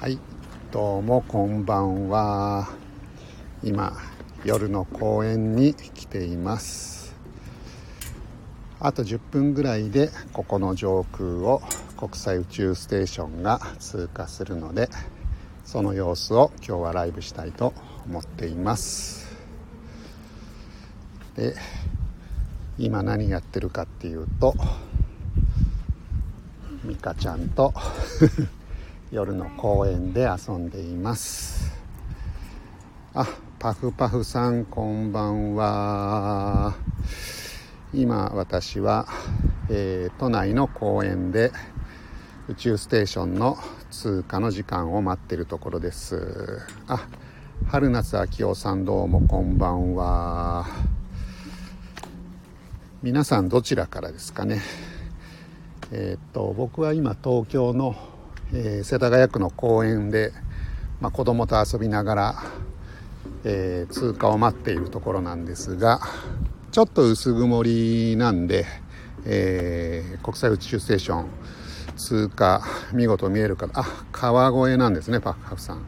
はい。どうもこんばんは。今夜の公園に来ています。あと10分ぐらいでここの上空を国際宇宙ステーションが通過するのでその様子を今日はライブしたいと思っています。で今何やってるかっていうとミカちゃんと夜の公園で遊んでいます。あパフパフさんこんばんは。今私は、えー、都内の公園で宇宙ステーションの通過の時間を待っているところです。あ春夏秋夫さんどうもこんばんは。皆さんどちらからですかね。えー、っと僕は今東京のえー、世田谷区の公園で、まあ、子供と遊びながら、えー、通過を待っているところなんですがちょっと薄曇りなんで、えー、国際宇宙ステーション通過見事見えるかあ川越なんですねパッハフさん。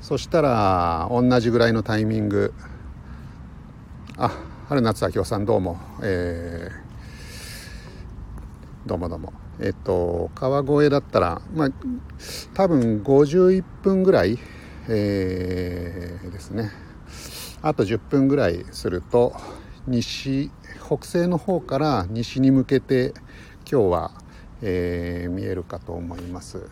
そしたら同じぐらいのタイミング。あ春夏秋夫さんどうも、えー、どうもどうも。えっと、川越だったら、まあ、多分51分ぐらい、えー、ですね。あと10分ぐらいすると、西、北西の方から西に向けて、今日は、えー、見えるかと思います。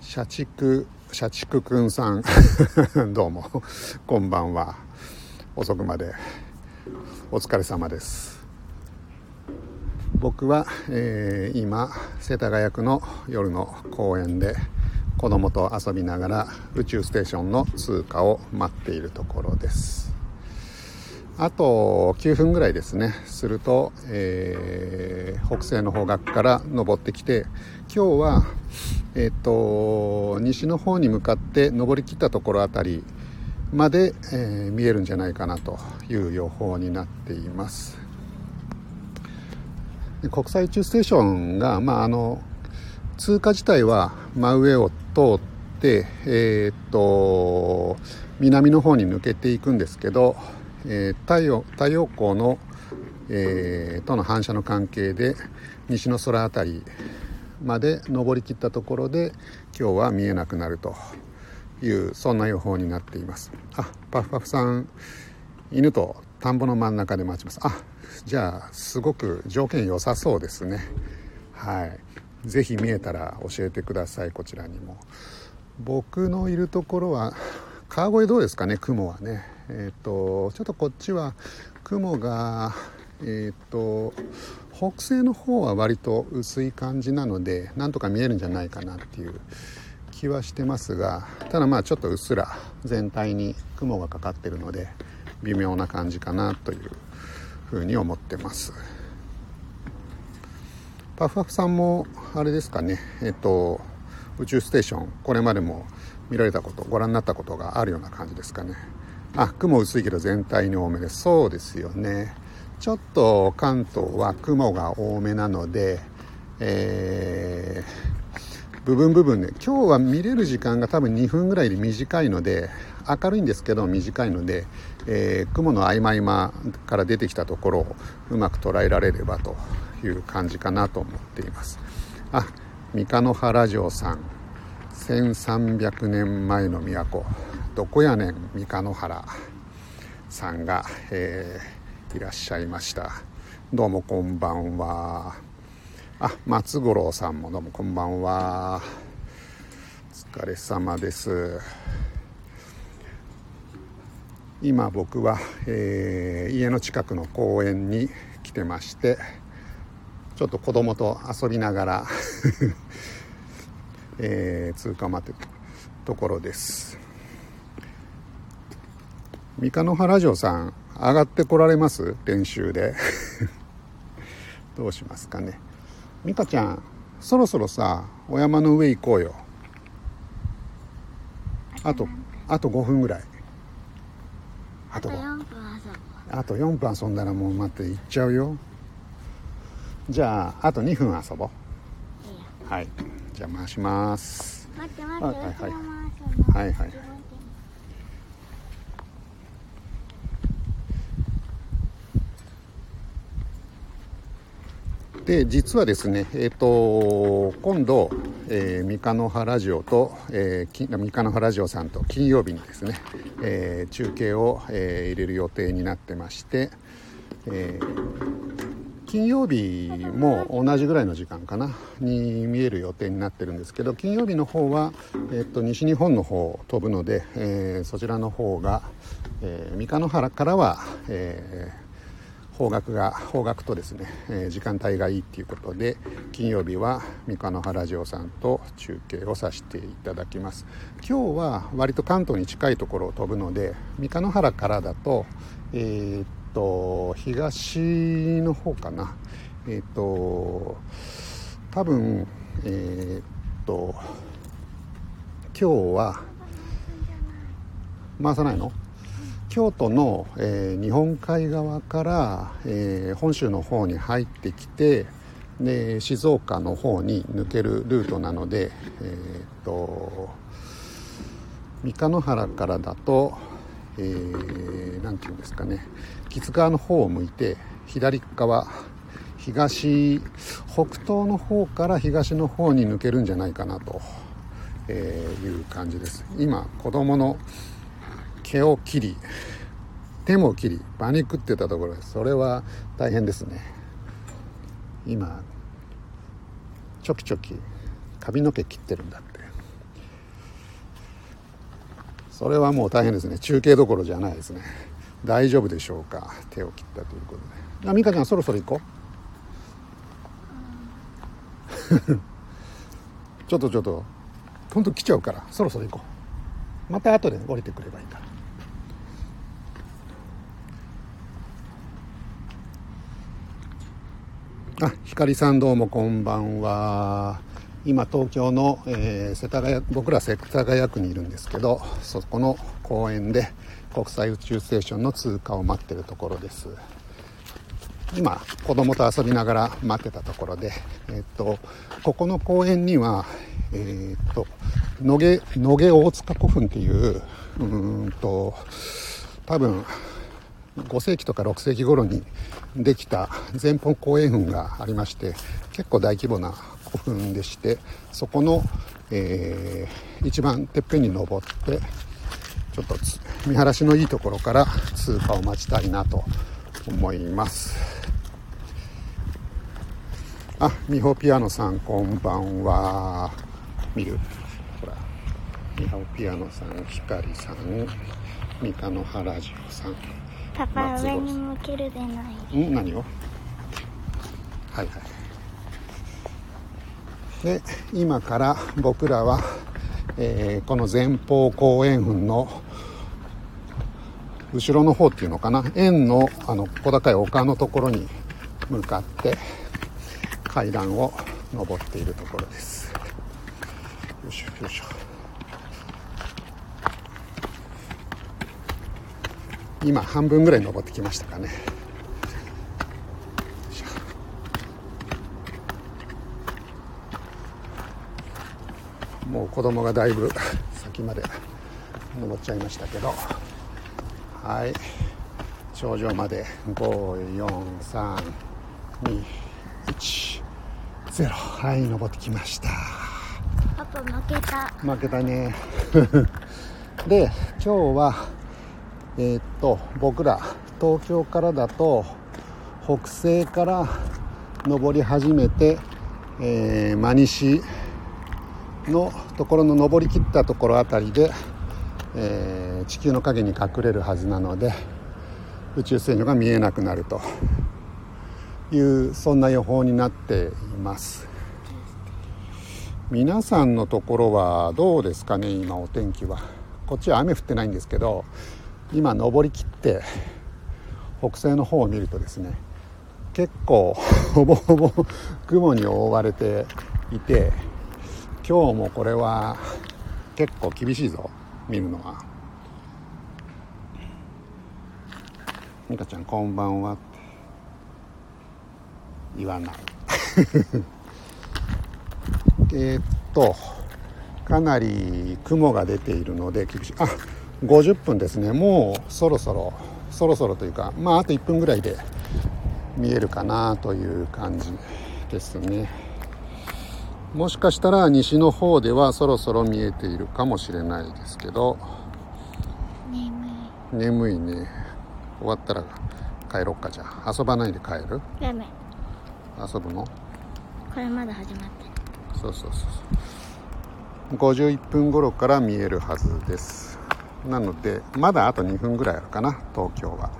社畜、社畜くんさん、どうも、こんばんは。遅くまで。お疲れ様です。僕は、えー、今世田谷区の夜の公園で子供と遊びながら宇宙ステーションの通過を待っているところです。あと9分ぐらいですね。すると、えー、北西の方角から登ってきて今日はえっ、ー、と西の方に向かって登りきったところあたりまで、えー、見えるんじゃないかなという予報になっています。国際宇宙ステーションが、まあ、あの通過自体は真上を通って、えー、っと南の方に抜けていくんですけど、えー、太陽太陽光の、えー、との反射の関係で西の空辺りまで登りきったところで今日は見えなくなると。いうそんな予報になっています。あパフパフさん犬と田んぼの真ん中で待ちます。あじゃあすごく条件良さそうですね。はい。是非見えたら教えてください。こちらにも。僕のいるところは川越どうですかね？雲はね。えっ、ー、とちょっとこっちは雲がえっ、ー、と北西の方は割と薄い感じなのでなんとか見えるんじゃないかなっていう気はしてますがただまあちょっとうっすら全体に雲がかかってるので微妙な感じかなというふうに思ってます。パフパフさんもあれですかねえっと宇宙ステーションこれまでも見られたことご覧になったことがあるような感じですかね。あ雲薄いけど全体に多めです。そうですよね。ちょっと関東は雲が多めなので、えー部分部分で今日は見れる時間が多分2分ぐらいで短いので明るいんですけど短いので、えー、雲の合間合間から出てきたところをうまく捉えられればという感じかなと思っています。あ三日野原城さん。1300年前の都。どこやねん三日野原さんが、えー、いらっしゃいました。どうもこんばんは。あ松五郎さんもどうもこんばんは。お疲れ様です。今僕は、えー、家の近くの公園に来てましてちょっと子供と遊びながら えー、通過待ってところです。三日野原城さん上がってこられます？練習で。どうしますかね。美香ちゃんそろそろさお山の上行こうよ。あとあと5分ぐらい。あと4分あと4分遊んだらもう待って行っちゃうよ。じゃああと2分遊ぼう。はい。じゃあ回します。待って待って、はいはいはいはいで実はですね、えー、と今度、えー、三日の葉ラジオと、えー、三日の葉ラジオさんと金曜日にですね、えー中継を、えー入れる予定になってまして、えー金曜日も同じぐらいの時間かなに見える予定になってるんですけど金曜日の方は、えっと西日本の方を飛ぶので、えーそちらの方が、えー三日野原からは、えー方角が方角とですね、え時間帯がいいっていうことで金曜日は三日野原ラジオさんと中継をさせていただきます。今日は割と関東に近いところを飛ぶので三日野原からだとえーっと東の方かな。えーっと多分えーっと今日は回さないの？京都の、えー日本海側から、えー本州の方に入ってきてで静岡の方に抜けるルートなので、えーっと三日野原からだと、えーていうんですかね木津川の方を向いて左側東北東の方から東の方に抜けるんじゃないかなと、えいう感じです。今子供の毛を切り手も切り馬肉ってたところですそれは大変ですね。今チョキチョキ髪の毛切ってるんだって。それはもう大変ですね。中継どころじゃないですね。大丈夫でしょうか？手を切ったということで。あ美香ちゃんそろそろ行こう。ちょっとちょっとほんと来ちゃうからそろそろ行こう。また後で降りてくればいいから。あ、光さんどうもこんばんは。今東京の、えー世田谷僕ら世田谷区にいるんですけどそこの公園で国際宇宙ステーションの通過を待ってるところです今子供と遊びながら待ってたところで、えっとここの公園には、えっと野毛野毛大塚古墳っていううーんと多分5世紀とか6世紀頃にできた前方後円墳がありまして結構大規模な古墳でしてそこの、えー一番てっぺんに登ってちょっと見晴らしのいいところから通過を待ちたいなと思います。あ美穂ピアノさんこんばんは。見る。ほら。美穂ピアノさんひかりさん三日野原ジオさん。パパ上に向けるでない。ん？何を？はいはい。で今から僕らは、えーこの前方後円墳の後ろの方っていうのかな？円のあの小高い丘のところに向かって階段を登っているところです。よいしょよいしょ今半分ぐらい登ってきましたかね。もう子供がだいぶ先まで登っちゃいましたけど。はい。頂上まで543210はい登ってきました。パパ負けた。負けたね。で今日はえーっと僕ら東京からだと北西から登り始めて、えー真西のところの登りきったところあたりで、えー地球の影に隠れるはずなので宇宙船が見えなくなると。いうそんな予報になっています。皆さんのところはどうですかね今お天気は。こっちは雨降ってないんですけど今登りきって北西の方を見るとですね結構 ほぼほぼ雲に覆われていて今日もこれは結構厳しいぞ見るのは。美香ちゃんこんばんは。って言わない。え、っとかなり雲が出ているので厳しい。あ50分ですね。もうそろそろそろそろというかまああと1分ぐらいで見えるかなという感じですね。もしかしたら西の方ではそろそろ見えているかもしれないですけど眠い。眠いね。終わったら帰ろっか。じゃあ遊ばないで帰る？ダメ。遊ぶの？これまだ始まってそうそうそうそう。51分頃から見えるはずですなのでまだあと2分ぐらいあるかな東京は。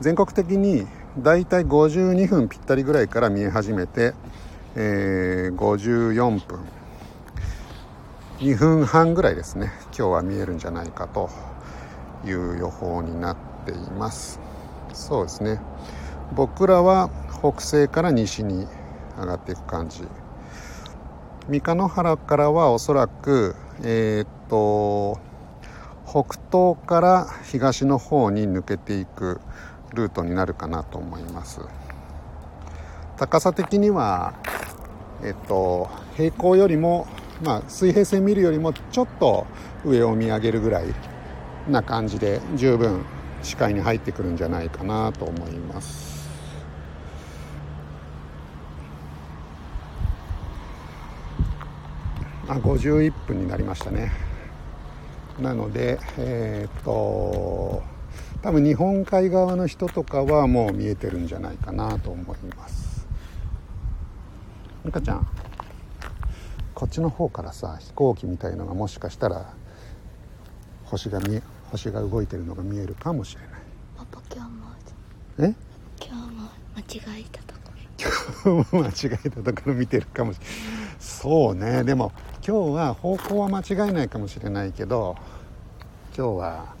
全国的にだいたい52分ぴったりぐらいから見え始めて、えー54分。2分半ぐらいですね今日は見えるんじゃないかという予報になっています。そうですね。僕らは北西から西に上がっていく感じ。三日野原からはおそらくえーっと北東から東の方に抜けていくルートになるかなと思います。高さ的にはえっと平行よりもまあ水平線見るよりもちょっと上を見上げるぐらいな感じで十分視界に入ってくるんじゃないかなと思います。あ51分になりましたね。なのでえーっと多分日本海側の人とかはもう見えてるんじゃないかなと思います。美香ちゃんこっちの方からさ飛行機みたいのがもしかしたら星が見え星が動いてるのが見えるかもしれない。パパ今日もえ？今日も間違えたところ。間違えたところ見てるかもしれないそうね。でも今日は方向は間違いないかもしれないけど今日は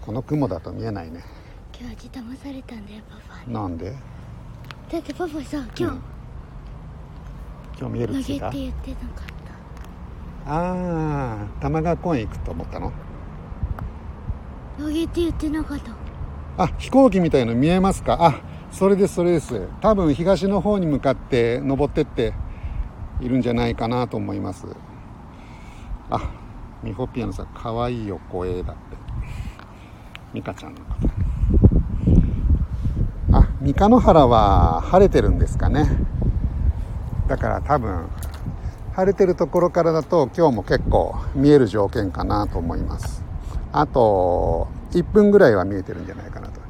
この雲だと見えないね。今日味騙されたんだよパパ。になんで？だってパパさ今うん。今日見え日投げってるっつうか言ってなかっああ玉川公園行くと思ったの？た投げって言ってなかった。あ飛行機みたいの見えますか？あそれですそれです。多分東の方に向かって登ってっているんじゃないかなと思います。あミホピアノさんかわいいよ声だって。ミカちゃんのこと。あ三日野原は晴れてるんですかね。だから多分晴れてるところからだと今日も結構見える条件かなと思います。あと1分ぐらいは見えてるんじゃないかなと。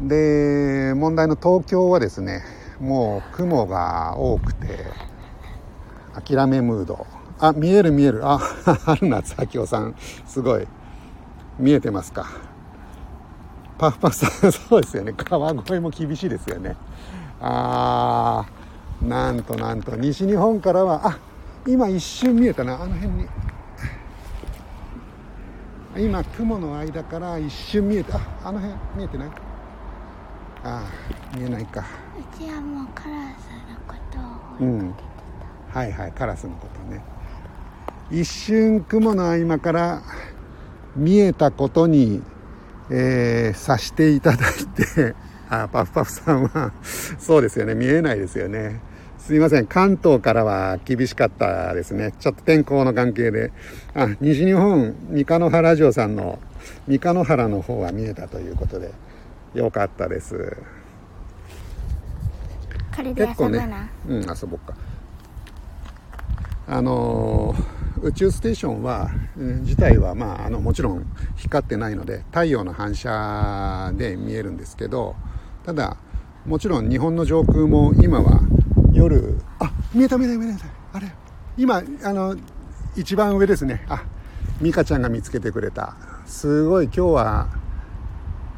で問題の東京はですねもう雲が多くて諦めムード。あ見える見える。あ春夏秋夫さん。すごい。見えてますか。パフパフさん そうですよね。川越も厳しいですよね。あーなんとなんと。西日本からはあ今一瞬見えたな。あの辺に。今雲の間から一瞬見えた。ああの辺見えてない？ああ見えないか。うちはもうカラスのことをうん。はいはいカラスのことね。一瞬雲の合間から見えたことに、えー、さしていただいてあパフパフさんはそうですよね。見えないですよね。すいません。関東からは厳しかったですね。ちょっと天候の関係で。あ西日本三日野原城さんの三日野原の方は見えたということでよかったです。これで遊結構ねうん遊ぼっか。あのー宇宙ステーションは、うん自体は、まあ、あのもちろん光ってないので太陽の反射で見えるんですけどただもちろん日本の上空も今は夜あ見えた見えた見えたあれ今あの一番上ですね。あ美香ちゃんが見つけてくれた。すごい今日は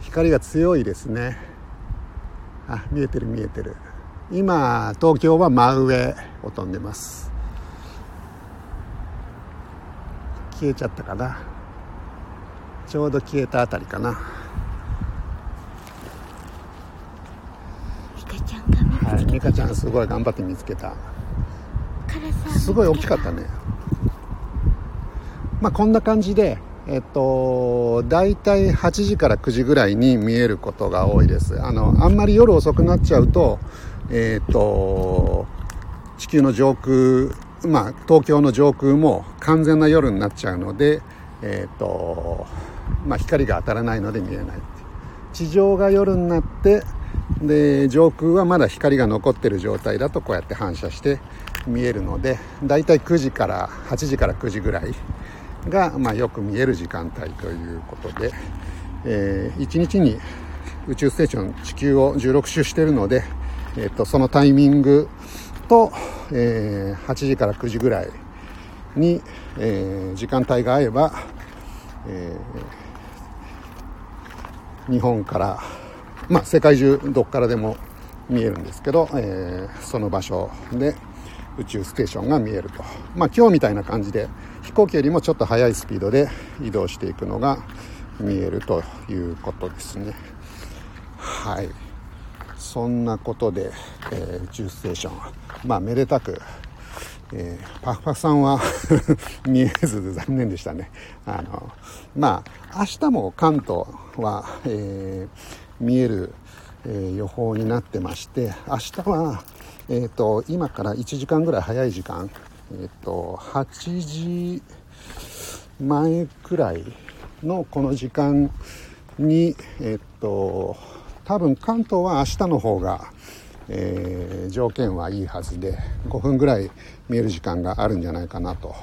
光が強いですね。あ見えてる見えてる。今東京は真上を飛んでます。消えちゃったかな。ちょうど消えたあたりかな。ミカちゃんが見つけはい美香ちゃんすごい頑張って見つけた。すごい大きかったね。まあこんな感じでえっと大体8時から9時ぐらいに見えることが多いです。あのあんまり夜遅くなっちゃうとえっと地球の上空まあ東京の上空も完全な夜になっちゃうのでえっ、とまあ光が当たらないので見えない地上が夜になってで上空はまだ光が残ってる状態だとこうやって反射して見えるのでだいたい9時から8時から9時ぐらいが、まあ、よく見える時間帯ということで、えー、1日に宇宙ステーション地球を16周してるので、えーと、そのタイミングと、えー、8時から9時ぐらいに、えー、時間帯が合えば、えー、日本からまあ、世界中どっからでも見えるんですけど、えー、その場所で宇宙ステーションが見えると、まあ、今日みたいな感じで飛行機よりもちょっと速いスピードで移動していくのが見えるということですね。はい。そんなことで、えー、宇宙ステーションまあめでたくえー、パフパフさんは 見えず残念でしたね。あの、まあ、明日も関東は、えー見える、え、予報になってまして明日は、えーと、今から1時間ぐらい早い時間、えーと、8時前くらいのこの時間に、えーと、多分関東は明日の方が、えー、条件はいいはずで5分ぐらい見える時間があるんじゃないかなと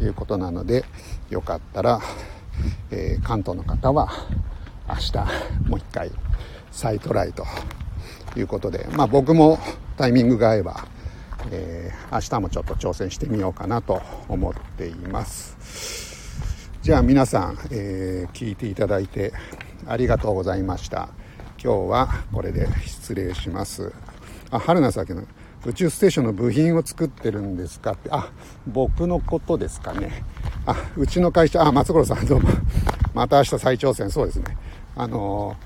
いうことなのでよかったら、えー、関東の方は明日もう一回再トライということで、まあ僕もタイミングが合えば、えー、明日もちょっと挑戦してみようかなと思っています。じゃあ皆さん、えー、聞いていただいてありがとうございました。今日はこれで失礼します。あ、春菜さんの宇宙ステーションの部品を作ってるんですかって、あ、僕のことですかね。あ、うちの会社、あ、松五さんどうも。また明日再挑戦、そうですね。あの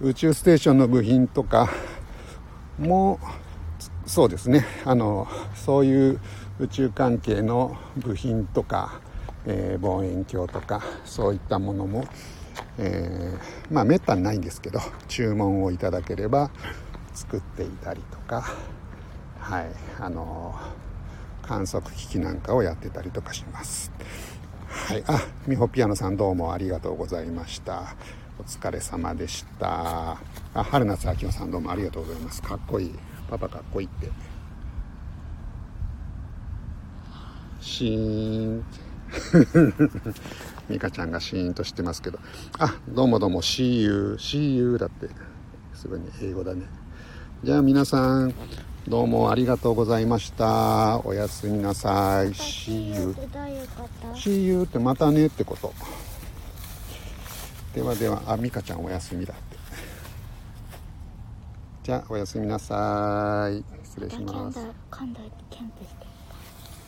宇宙ステーションの部品とかもそうですね。あのそういう宇宙関係の部品とか、えー、望遠鏡とかそういったものも、えー、まあめったにないんですけど注文をいただければ作っていたりとかはい。あの観測機器なんかをやってたりとかします。はい。あみほピアノさんどうもありがとうございました。お疲れ様でした。あ、春夏秋夫さんどうもありがとうございます。かっこいい。パパかっこいいって。シーン。ミカちゃんがシーンとしてますけど。あ、どうもどうも、See you, See you だって。すごいね、英語だね。じゃあ皆さん、どうもありがとうございました。おやすみなさい。See you. See you ってまたねってこと。ではではあ美香ちゃんお休みだってじゃあおやすみなさい。失礼します。